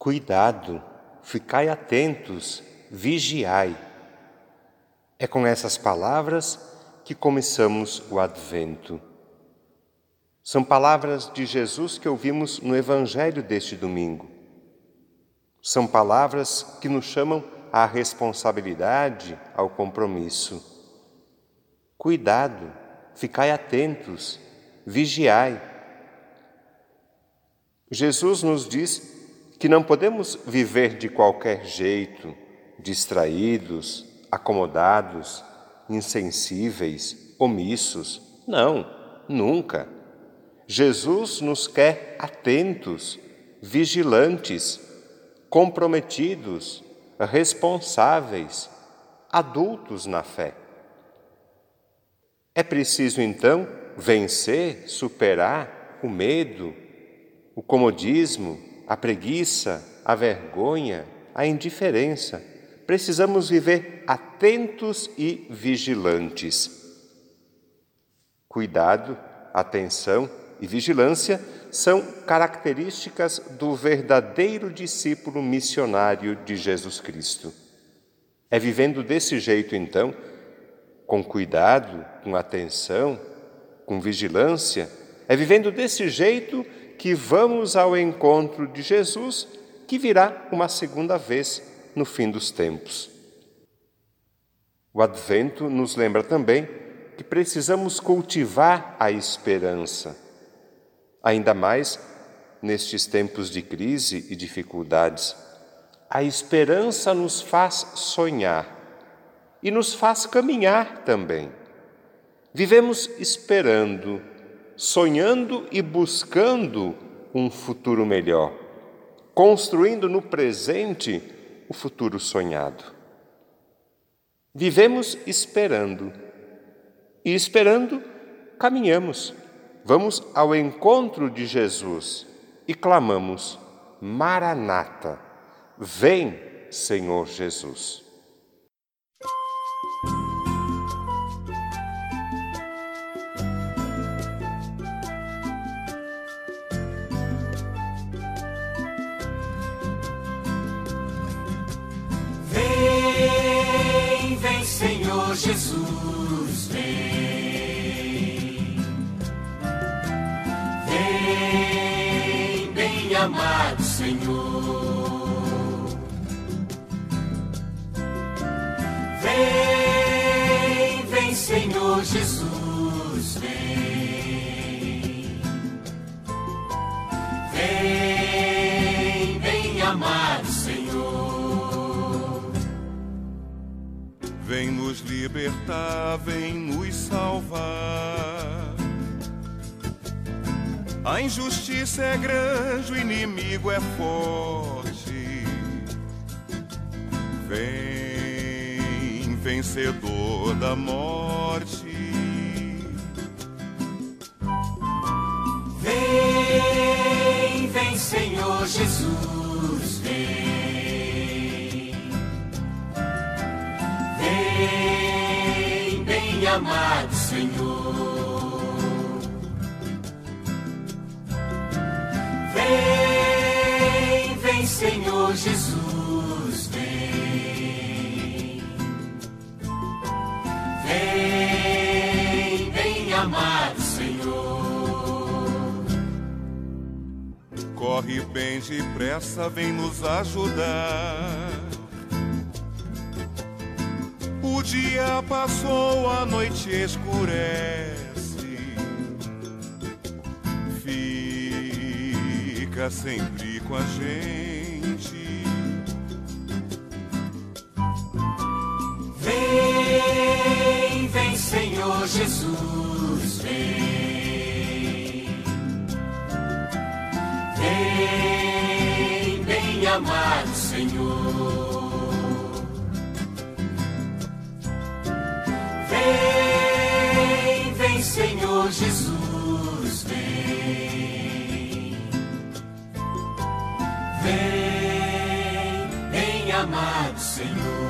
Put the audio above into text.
Cuidado, ficai atentos, vigiai. É com essas palavras que começamos o Advento. São palavras de Jesus que ouvimos no Evangelho deste domingo. São palavras que nos chamam à responsabilidade, ao compromisso. Cuidado, ficai atentos, vigiai. Jesus nos diz que não podemos viver de qualquer jeito, distraídos, acomodados, insensíveis, omissos. Não, nunca. Jesus nos quer atentos, vigilantes, comprometidos, responsáveis, adultos na fé. É preciso então vencer, superar o medo, o comodismo, a preguiça, a vergonha, a indiferença. Precisamos viver atentos e vigilantes. Cuidado, atenção e vigilância são características do verdadeiro discípulo missionário de Jesus Cristo. É vivendo desse jeito, então, com cuidado, com atenção, com vigilância, é vivendo desse jeito que vamos ao encontro de Jesus, que virá uma segunda vez no fim dos tempos. O Advento nos lembra também que precisamos cultivar a esperança, ainda mais nestes tempos de crise e dificuldades. A esperança nos faz sonhar e nos faz caminhar também. Vivemos esperando, sonhando e buscando um futuro melhor, construindo no presente o futuro sonhado. Vivemos esperando e esperando caminhamos. Vamos ao encontro de Jesus e clamamos: Maranata, vem, Senhor Jesus. Jesus, vem. Vem, bem amado Senhor. Vem, vem, Senhor Jesus, vem. Vem, bem amado Vem nos libertar, vem nos salvar. A injustiça é grande, o inimigo é forte. Vem, vencedor da morte. Vem, vem, Senhor Jesus. Amado Senhor. Vem, vem, Senhor Jesus, vem. Vem, vem, amado Senhor. Corre bem depressa, vem nos ajudar o dia passou, a noite escurece. Fica sempre com a gente. Vem, vem, Senhor Jesus, vem. Vem, bem amado Jesus, vem. Vem, bem amado Senhor.